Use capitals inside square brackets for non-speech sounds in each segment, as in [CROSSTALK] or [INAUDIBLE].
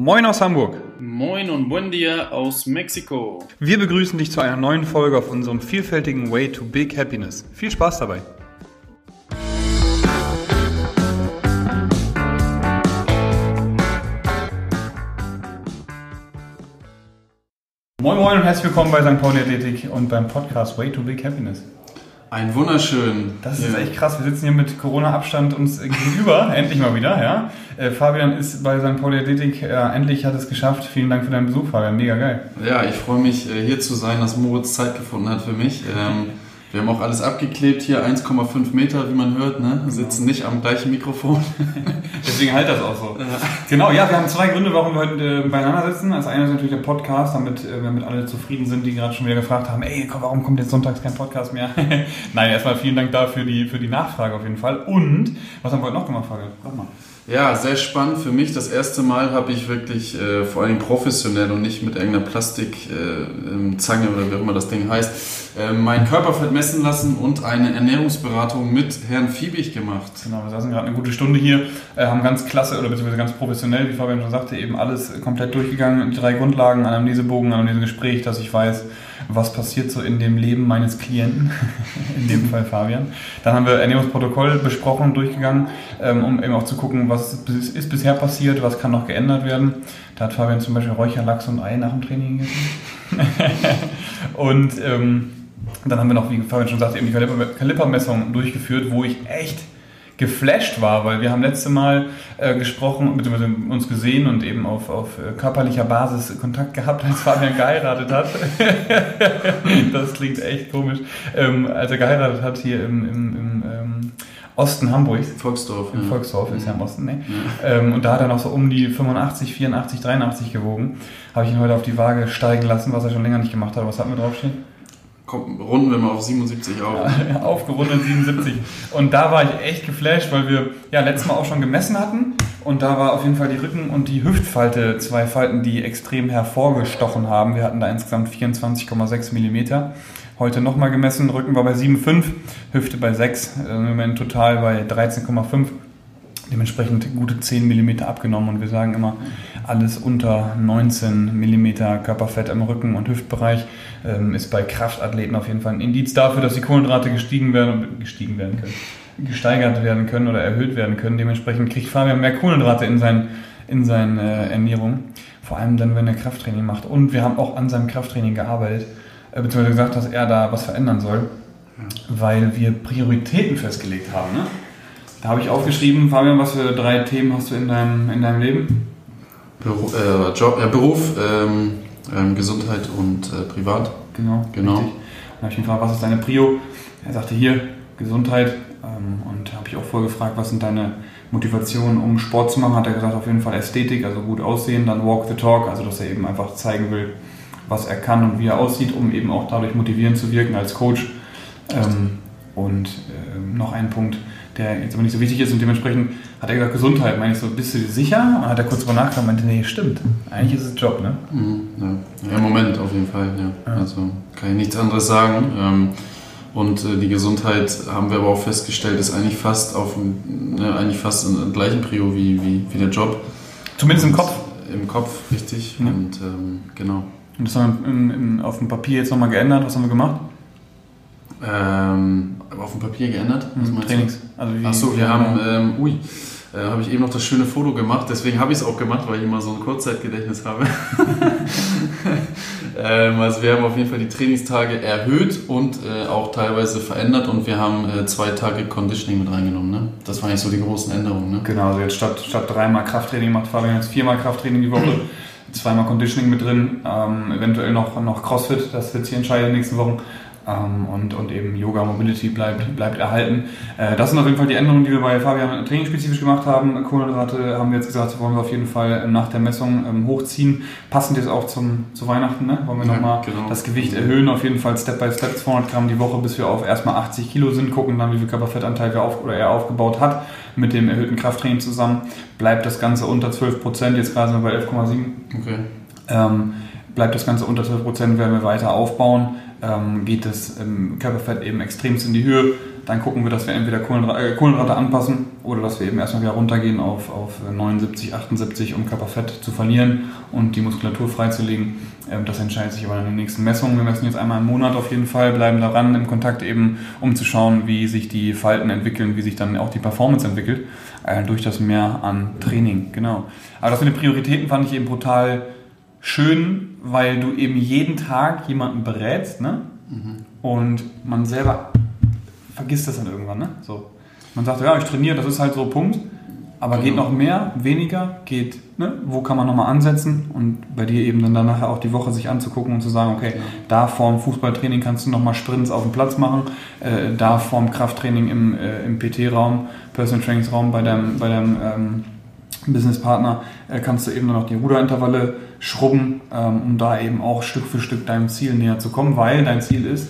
Moin aus Hamburg. Moin und buen dia aus Mexiko. Wir begrüßen dich zu einer neuen Folge auf unserem vielfältigen Way to Big Happiness. Viel Spaß dabei. Moin Moin und herzlich willkommen bei St. Pauli Athletik und beim Podcast Way to Big Happiness. Ein wunderschön. Das ist echt krass. Wir sitzen hier mit Corona-Abstand uns gegenüber, [LAUGHS] endlich mal wieder. Ja. Äh, Fabian ist bei St. Pauli Athletik, ja, endlich hat es geschafft. Vielen Dank für deinen Besuch, Fabian. Mega geil. Ja, ich freue mich äh, hier zu sein, dass Moritz Zeit gefunden hat für mich. Ähm, [LAUGHS] wir haben auch alles abgeklebt hier, 1,5 Meter, wie man hört, ne? Wir sitzen nicht am gleichen Mikrofon. [LAUGHS] Deswegen halt das auch so. Ja. Genau, ja, wir haben zwei Gründe, warum wir heute äh, beieinander sitzen. Das eine ist natürlich der Podcast, damit äh, wir mit alle zufrieden sind, die gerade schon wieder gefragt haben, ey, komm, warum kommt jetzt sonntags kein Podcast mehr? [LAUGHS] Nein, erstmal vielen Dank dafür die, für die Nachfrage auf jeden Fall. Und, was haben wir heute noch gemacht, Fabian? Sag mal. Ja, sehr spannend für mich. Das erste Mal habe ich wirklich äh, vor allem professionell und nicht mit irgendeiner Plastikzange äh, oder wie auch immer das Ding heißt, äh, mein Körperfett messen lassen und eine Ernährungsberatung mit Herrn Fiebig gemacht. Genau, wir saßen gerade eine gute Stunde hier, äh, haben ganz klasse oder beziehungsweise ganz professionell, wie Fabian schon sagte, eben alles komplett durchgegangen. Die drei Grundlagen, Anamnesebogen, Anamnesegespräch, dass ich weiß, was passiert so in dem Leben meines Klienten, [LAUGHS] in dem Fall Fabian. Dann haben wir Ernährungsprotokoll besprochen und durchgegangen, ähm, um eben auch zu gucken, was ist bisher passiert, was kann noch geändert werden. Da hat Fabian zum Beispiel Räucherlachs und Ei nach dem Training gegessen. [LAUGHS] und ähm, dann haben wir noch, wie Fabian schon sagte, eben die Kalipermessung durchgeführt, wo ich echt geflasht war, weil wir haben letzte Mal äh, gesprochen, bzw. uns gesehen und eben auf, auf äh, körperlicher Basis Kontakt gehabt, [LAUGHS] als Fabian geheiratet hat. [LAUGHS] das klingt echt komisch. Ähm, als er geheiratet hat hier im, im, im ähm, Osten Hamburgs. Volksdorf. Im ja. Volksdorf ist ja im Osten, ne? Ja. Ähm, und da hat er noch so um die 85, 84, 83 gewogen. Habe ich ihn heute auf die Waage steigen lassen, was er schon länger nicht gemacht hat. Was hatten wir draufstehen? Komm, runden wir mal auf 77 auf. Ja, [LAUGHS] aufgerundet 77. Und da war ich echt geflasht, weil wir ja letztes Mal auch schon gemessen hatten. Und da war auf jeden Fall die Rücken- und die Hüftfalte, zwei Falten, die extrem hervorgestochen haben. Wir hatten da insgesamt 24,6 Millimeter. Heute nochmal gemessen, Rücken war bei 7,5, Hüfte bei 6, äh, im Moment total bei 13,5 dementsprechend gute 10 mm abgenommen und wir sagen immer, alles unter 19 mm Körperfett im Rücken- und Hüftbereich ähm, ist bei Kraftathleten auf jeden Fall ein Indiz dafür, dass die Kohlenhydrate gestiegen werden, gestiegen werden können, gesteigert werden können oder erhöht werden können. Dementsprechend kriegt Fabian mehr Kohlenhydrate in, sein, in seine äh, Ernährung, vor allem dann, wenn er Krafttraining macht. Und wir haben auch an seinem Krafttraining gearbeitet, äh, beziehungsweise gesagt, dass er da was verändern soll, weil wir Prioritäten festgelegt haben. Ne? Da habe ich aufgeschrieben, Fabian, was für drei Themen hast du in deinem, in deinem Leben? Beruf, äh, Job, äh, Beruf ähm, ähm, Gesundheit und äh, Privat. Genau. genau. Richtig. Dann habe ich ihn gefragt, was ist deine Prio? Er sagte hier Gesundheit ähm, und habe ich auch vorgefragt, was sind deine Motivationen, um Sport zu machen? Hat er gesagt, auf jeden Fall Ästhetik, also gut aussehen, dann Walk the Talk, also dass er eben einfach zeigen will, was er kann und wie er aussieht, um eben auch dadurch motivierend zu wirken als Coach. Ähm, und äh, noch ein Punkt, der jetzt aber nicht so wichtig ist und dementsprechend hat er gesagt, Gesundheit. Meine ich so, bist du dir sicher? Und hat er kurz drüber nachgedacht und meinte, nee, stimmt. Eigentlich ist es Job, ne? Mhm, ja. ja, im Moment auf jeden Fall, ja. ja. Also kann ich nichts anderes sagen. Ähm, und äh, die Gesundheit haben wir aber auch festgestellt, ist eigentlich fast auf ne, eigentlich fast im gleichen Prio wie, wie, wie der Job. Zumindest im Kopf. Im Kopf, richtig. Ja. Und ähm, genau. Und das haben wir auf dem Papier jetzt nochmal geändert. Was haben wir gemacht? Ähm, auf dem Papier geändert? Was mhm, Trainings. Also Achso, wir haben, ähm, ui, äh, habe ich eben noch das schöne Foto gemacht, deswegen habe ich es auch gemacht, weil ich immer so ein Kurzzeitgedächtnis habe. [LAUGHS] ähm, also wir haben auf jeden Fall die Trainingstage erhöht und äh, auch teilweise verändert und wir haben äh, zwei Tage Conditioning mit reingenommen. Ne? Das waren jetzt so die großen Änderungen. Ne? Genau, also jetzt statt, statt dreimal Krafttraining macht Fabian jetzt viermal Krafttraining die Woche. zweimal Conditioning mit drin, ähm, eventuell noch, noch Crossfit, das wird sich entscheiden in den nächsten Wochen ähm, und, und eben Yoga Mobility bleibt, bleibt erhalten. Äh, das sind auf jeden Fall die Änderungen, die wir bei Fabian trainingsspezifisch gemacht haben. Kohlenhydrate haben wir jetzt gesagt, wollen wir auf jeden Fall nach der Messung ähm, hochziehen. Passend jetzt auch zum, zu Weihnachten, ne? wollen wir ja, nochmal genau. das Gewicht erhöhen, auf jeden Fall Step by Step 200 Gramm die Woche, bis wir auf erstmal 80 Kilo sind, gucken dann, wie viel Körperfettanteil wir auf, oder er aufgebaut hat mit dem erhöhten Krafttraining zusammen. Bleibt das Ganze unter 12 Prozent, jetzt gerade sind wir bei 11,7. Okay. Ähm, bleibt das Ganze unter 12 Prozent, werden wir weiter aufbauen ähm, geht das ähm, Körperfett eben extremst in die Höhe. dann gucken wir, dass wir entweder Kohlenhydrate, äh, Kohlenhydrate anpassen oder dass wir eben erstmal wieder runtergehen auf, auf 79, 78, um Körperfett zu verlieren und die Muskulatur freizulegen. Ähm, das entscheidet sich aber in den nächsten Messungen. Wir messen jetzt einmal im Monat auf jeden Fall, bleiben daran im Kontakt eben, um zu schauen, wie sich die Falten entwickeln, wie sich dann auch die Performance entwickelt, äh, durch das Mehr an Training. Genau. Aber das mit den Prioritäten fand ich eben brutal schön, weil du eben jeden Tag jemanden berätst, ne? Mhm. Und man selber vergisst das dann irgendwann, ne? So. Man sagt, ja, ich trainiere, das ist halt so Punkt. Aber genau. geht noch mehr, weniger, geht, ne? wo kann man nochmal ansetzen und bei dir eben dann danach auch die Woche sich anzugucken und zu sagen, okay, ja. da vorm Fußballtraining kannst du nochmal Sprints auf dem Platz machen, äh, da vorm Krafttraining im, äh, im PT-Raum, Personal Trainingsraum bei deinem, bei deinem ähm, Businesspartner äh, kannst du eben nur noch die Ruderintervalle schrubben, ähm, um da eben auch Stück für Stück deinem Ziel näher zu kommen, weil dein Ziel ist,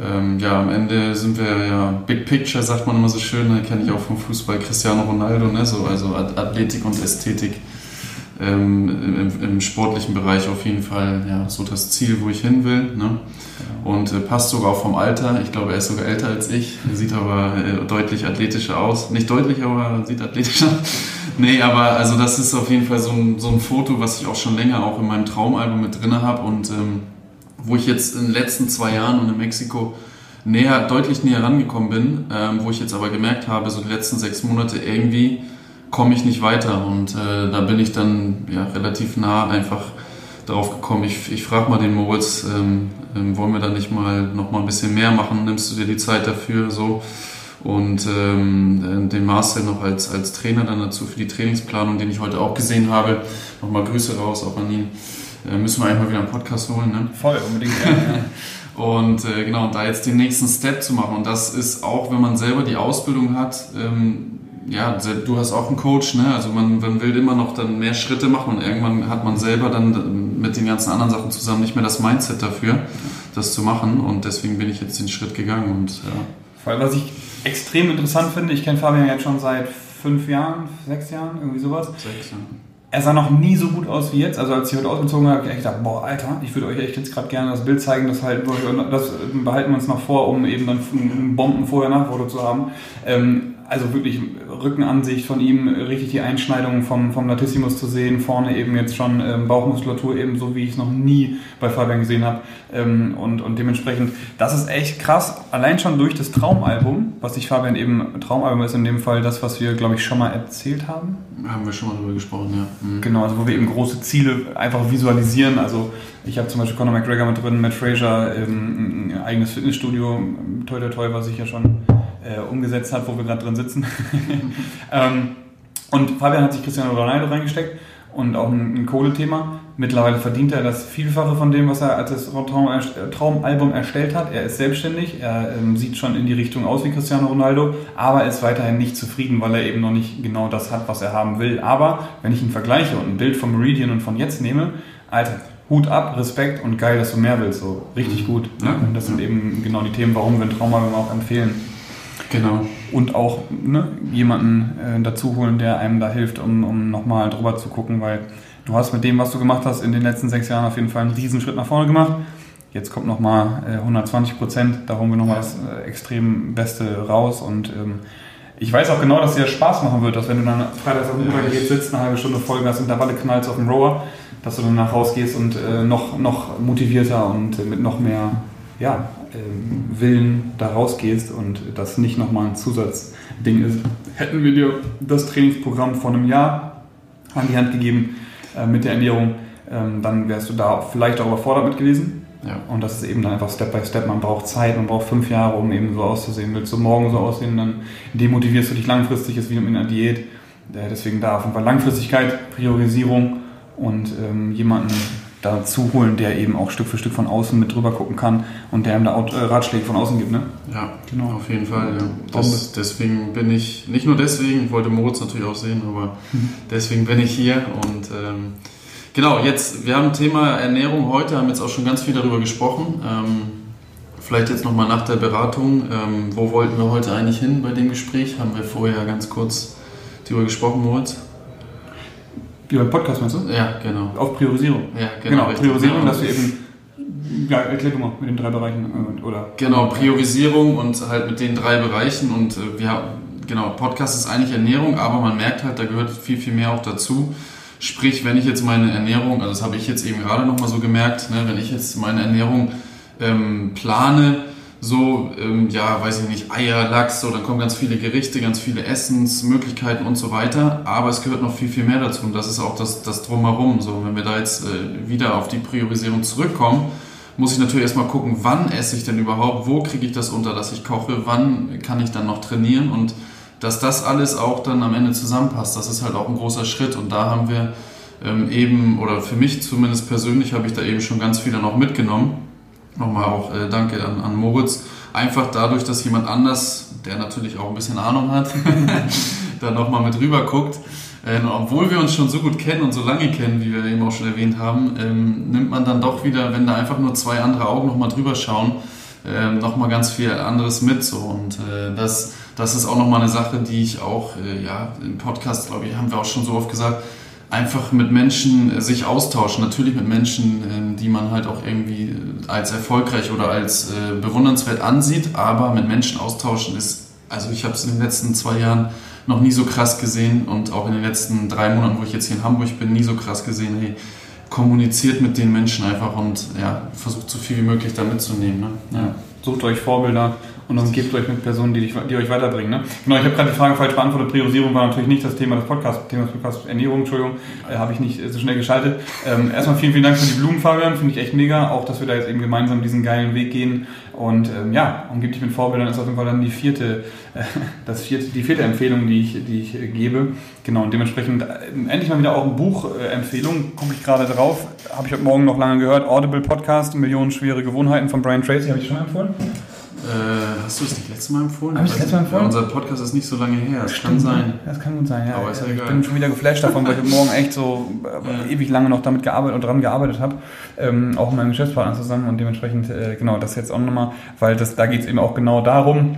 ähm, ja, am Ende sind wir ja Big Picture, sagt man immer so schön, da kenne ich auch vom Fußball Cristiano Ronaldo, ne? so, also Athletik und Ästhetik. Ähm, im, im, sportlichen Bereich auf jeden Fall ja, so das Ziel, wo ich hin will. Ne? Und äh, passt sogar auch vom Alter. Ich glaube, er ist sogar älter als ich, sieht aber äh, deutlich athletischer aus. Nicht deutlich, aber sieht athletischer. [LAUGHS] nee, aber also das ist auf jeden Fall so ein, so ein Foto, was ich auch schon länger auch in meinem Traumalbum mit drin habe und ähm, wo ich jetzt in den letzten zwei Jahren und in Mexiko näher, deutlich näher rangekommen bin, ähm, wo ich jetzt aber gemerkt habe, so die letzten sechs Monate irgendwie komme ich nicht weiter und äh, da bin ich dann ja, relativ nah einfach darauf gekommen. Ich, ich frage mal den Moritz, ähm, ähm, wollen wir da nicht mal noch mal ein bisschen mehr machen? Nimmst du dir die Zeit dafür? So und ähm, den Marcel noch als, als Trainer dann dazu für die Trainingsplanung, den ich heute auch gesehen habe. Nochmal Grüße raus auch an ihn. Äh, müssen wir eigentlich mal wieder einen Podcast holen. Ne? Voll, unbedingt. Ja, [LAUGHS] und äh, genau, da jetzt den nächsten Step zu machen. Und das ist auch, wenn man selber die Ausbildung hat, ähm, ja, du hast auch einen Coach, ne? Also man, man will immer noch dann mehr Schritte machen und irgendwann hat man selber dann mit den ganzen anderen Sachen zusammen nicht mehr das Mindset dafür, das zu machen. Und deswegen bin ich jetzt den Schritt gegangen und ja. Vor allem, was ich extrem interessant finde, ich kenne Fabian jetzt schon seit fünf Jahren, sechs Jahren, irgendwie sowas. Sechs, Jahre er sah noch nie so gut aus wie jetzt. Also als ich heute ausgezogen habe, habe ich echt gedacht, boah, Alter, ich würde euch echt jetzt gerade gerne das Bild zeigen, das, halt, das behalten wir uns noch vor, um eben dann ein Bomben vorher Nachfoto zu haben. Ähm, also wirklich Rückenansicht von ihm, richtig die Einschneidungen vom, vom Latissimus zu sehen, vorne eben jetzt schon ähm, Bauchmuskulatur eben so, wie ich es noch nie bei Fabian gesehen habe. Ähm, und, und dementsprechend, das ist echt krass, allein schon durch das Traumalbum, was sich Fabian eben, Traumalbum ist in dem Fall das, was wir, glaube ich, schon mal erzählt haben. Haben wir schon mal drüber gesprochen, ja. Mhm. Genau, also wo wir eben große Ziele einfach visualisieren. Also ich habe zum Beispiel Conor McGregor mit drin, Matt Fraser, ähm, ein eigenes Fitnessstudio, toi toi toi, was ich ja schon äh, umgesetzt hat, wo wir gerade drin sitzen. [LAUGHS] ähm, und Fabian hat sich Cristiano Ronaldo reingesteckt und auch ein, ein Kohlethema. Mittlerweile verdient er das Vielfache von dem, was er als das Traum, äh, Traumalbum erstellt hat. Er ist selbstständig, er ähm, sieht schon in die Richtung aus wie Cristiano Ronaldo, aber ist weiterhin nicht zufrieden, weil er eben noch nicht genau das hat, was er haben will. Aber wenn ich ihn vergleiche und ein Bild von Meridian und von jetzt nehme, Alter, Hut ab, Respekt und geil, dass du mehr willst. So richtig gut. Ja. Das sind eben genau die Themen, warum wir ein Traumalbum auch empfehlen. Genau. Und auch ne, jemanden äh, dazu holen, der einem da hilft, um, um nochmal drüber zu gucken, weil du hast mit dem, was du gemacht hast, in den letzten sechs Jahren auf jeden Fall einen Riesenschritt nach vorne gemacht. Jetzt kommt nochmal äh, 120 Prozent, da holen wir nochmal das äh, extrem Beste raus und ähm, ich weiß auch genau, dass dir das Spaß machen wird, dass wenn du dann freitags auf dem ja, sitzt, eine halbe Stunde Vollgas Intervalle knallst auf dem Rower, dass du danach rausgehst und äh, noch, noch motivierter und äh, mit noch mehr ja, Willen da rausgehst und das nicht nochmal ein Zusatzding ist. Hätten wir dir das Trainingsprogramm vor einem Jahr an die Hand gegeben äh, mit der Ernährung, ähm, dann wärst du da vielleicht auch überfordert mit gewesen. Ja. Und das ist eben dann einfach Step by Step. Man braucht Zeit, man braucht fünf Jahre, um eben so auszusehen. Willst du morgen so aussehen, dann demotivierst du dich langfristig, ist wie in einer Diät. Äh, deswegen da auf jeden Fall Langfristigkeit, Priorisierung und ähm, jemanden dazu holen, der eben auch Stück für Stück von außen mit drüber gucken kann und der ihm da äh, Ratschläge von außen gibt. Ne? Ja, genau. Auf jeden Fall. Ja. Das, deswegen bin ich, nicht nur deswegen, ich wollte Moritz natürlich auch sehen, aber [LAUGHS] deswegen bin ich hier und ähm, genau, jetzt, wir haben Thema Ernährung heute, haben jetzt auch schon ganz viel darüber gesprochen. Ähm, vielleicht jetzt nochmal nach der Beratung, ähm, wo wollten wir heute eigentlich hin bei dem Gespräch? Haben wir vorher ganz kurz darüber gesprochen, Moritz? Wie beim Podcast meinst du? Ja, genau. Auf Priorisierung. Ja, genau. genau Priorisierung, dass wir eben Ja, erklär du mal mit den drei Bereichen. äh, Oder Genau, Priorisierung und halt mit den drei Bereichen und äh, wir genau, Podcast ist eigentlich Ernährung, aber man merkt halt, da gehört viel, viel mehr auch dazu. Sprich, wenn ich jetzt meine Ernährung, also das habe ich jetzt eben gerade nochmal so gemerkt, ne, wenn ich jetzt meine Ernährung ähm, plane, so, ähm, ja, weiß ich nicht, Eier, Lachs, so, dann kommen ganz viele Gerichte, ganz viele Essensmöglichkeiten und so weiter. Aber es gehört noch viel, viel mehr dazu und das ist auch das, das Drumherum. So, wenn wir da jetzt äh, wieder auf die Priorisierung zurückkommen, muss ich natürlich erstmal gucken, wann esse ich denn überhaupt, wo kriege ich das unter, dass ich koche, wann kann ich dann noch trainieren und dass das alles auch dann am Ende zusammenpasst. Das ist halt auch ein großer Schritt und da haben wir ähm, eben, oder für mich zumindest persönlich, habe ich da eben schon ganz viele noch mitgenommen nochmal auch äh, danke an, an Moritz. Einfach dadurch, dass jemand anders, der natürlich auch ein bisschen Ahnung hat, [LAUGHS] da nochmal mit rüber guckt. Äh, obwohl wir uns schon so gut kennen und so lange kennen, wie wir eben auch schon erwähnt haben, ähm, nimmt man dann doch wieder, wenn da einfach nur zwei andere Augen nochmal drüber schauen, äh, nochmal ganz viel anderes mit. So. Und äh, das, das ist auch nochmal eine Sache, die ich auch, äh, ja, im Podcast, glaube ich, haben wir auch schon so oft gesagt, einfach mit Menschen äh, sich austauschen. Natürlich mit Menschen, ähm, die man halt auch irgendwie äh, als erfolgreich oder als äh, bewundernswert ansieht, aber mit Menschen austauschen ist, also ich habe es in den letzten zwei Jahren noch nie so krass gesehen und auch in den letzten drei Monaten, wo ich jetzt hier in Hamburg bin, nie so krass gesehen. Hey, kommuniziert mit den Menschen einfach und ja, versucht so viel wie möglich da mitzunehmen. Ne? Ja. Sucht euch Vorbilder und umgebt euch mit Personen, die, dich, die euch weiterbringen. Ne? Genau, ich habe gerade die Frage falsch beantwortet. Priorisierung war natürlich nicht das Thema des Podcasts. Thema des Podcasts Ernährung, Entschuldigung, äh, habe ich nicht so schnell geschaltet. Ähm, erstmal vielen, vielen Dank für die Blumen, Fabian. Finde ich echt mega. Auch, dass wir da jetzt eben gemeinsam diesen geilen Weg gehen. Und ähm, ja, umgib dich mit Vorbildern ist auf jeden Fall dann die vierte, äh, das vierte, die vierte Empfehlung, die ich, die ich äh, gebe. Genau, und dementsprechend äh, endlich mal wieder auch eine Buchempfehlung. Gucke ich gerade drauf. Habe ich heute Morgen noch lange gehört. Audible Podcast, Millionenschwere Gewohnheiten von Brian Tracy. Habe ich schon empfohlen? Äh, hast du es nicht letztes Mal empfohlen? Habe ich das letzte Mal empfohlen? Ja, unser Podcast ist nicht so lange her. Das kann sein. Das kann gut sein, ja. Aber ist ja ich egal. bin schon wieder geflasht davon, weil ich heute Morgen echt so äh, ewig lange noch damit gearbeitet und dran gearbeitet habe. Ähm, auch mit meinem Geschäftspartner zusammen und dementsprechend, äh, genau, das jetzt auch nochmal, weil das, da geht es eben auch genau darum,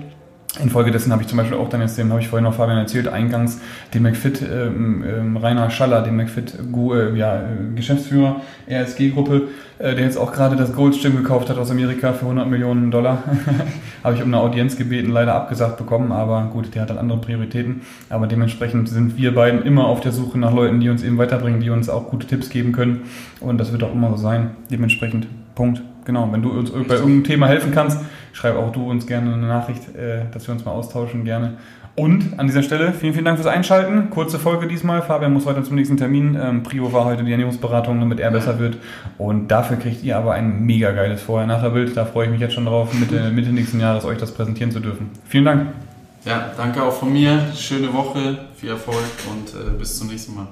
Infolgedessen habe ich zum Beispiel auch dann jetzt, dem habe ich vorhin noch Fabian erzählt, eingangs den McFit, ähm, ähm, Rainer Schaller, den McFit äh, ja, äh, Geschäftsführer, RSG-Gruppe, äh, der jetzt auch gerade das Goldstimm gekauft hat aus Amerika für 100 Millionen Dollar. [LAUGHS] habe ich um eine Audienz gebeten, leider abgesagt bekommen, aber gut, der hat halt andere Prioritäten. Aber dementsprechend sind wir beiden immer auf der Suche nach Leuten, die uns eben weiterbringen, die uns auch gute Tipps geben können. Und das wird auch immer so sein. Dementsprechend, Punkt. Genau, wenn du uns bei irgendeinem Thema helfen kannst, schreib auch du uns gerne eine Nachricht, äh, dass wir uns mal austauschen, gerne. Und an dieser Stelle vielen, vielen Dank fürs Einschalten. Kurze Folge diesmal. Fabian muss weiter zum nächsten Termin. Ähm, Prio war heute die Ernährungsberatung, damit er besser wird. Und dafür kriegt ihr aber ein mega geiles Vorher-Nachher-Bild. Da freue ich mich jetzt schon drauf, Mitte, Mitte nächsten Jahres euch das präsentieren zu dürfen. Vielen Dank. Ja, danke auch von mir. Schöne Woche, viel Erfolg und äh, bis zum nächsten Mal.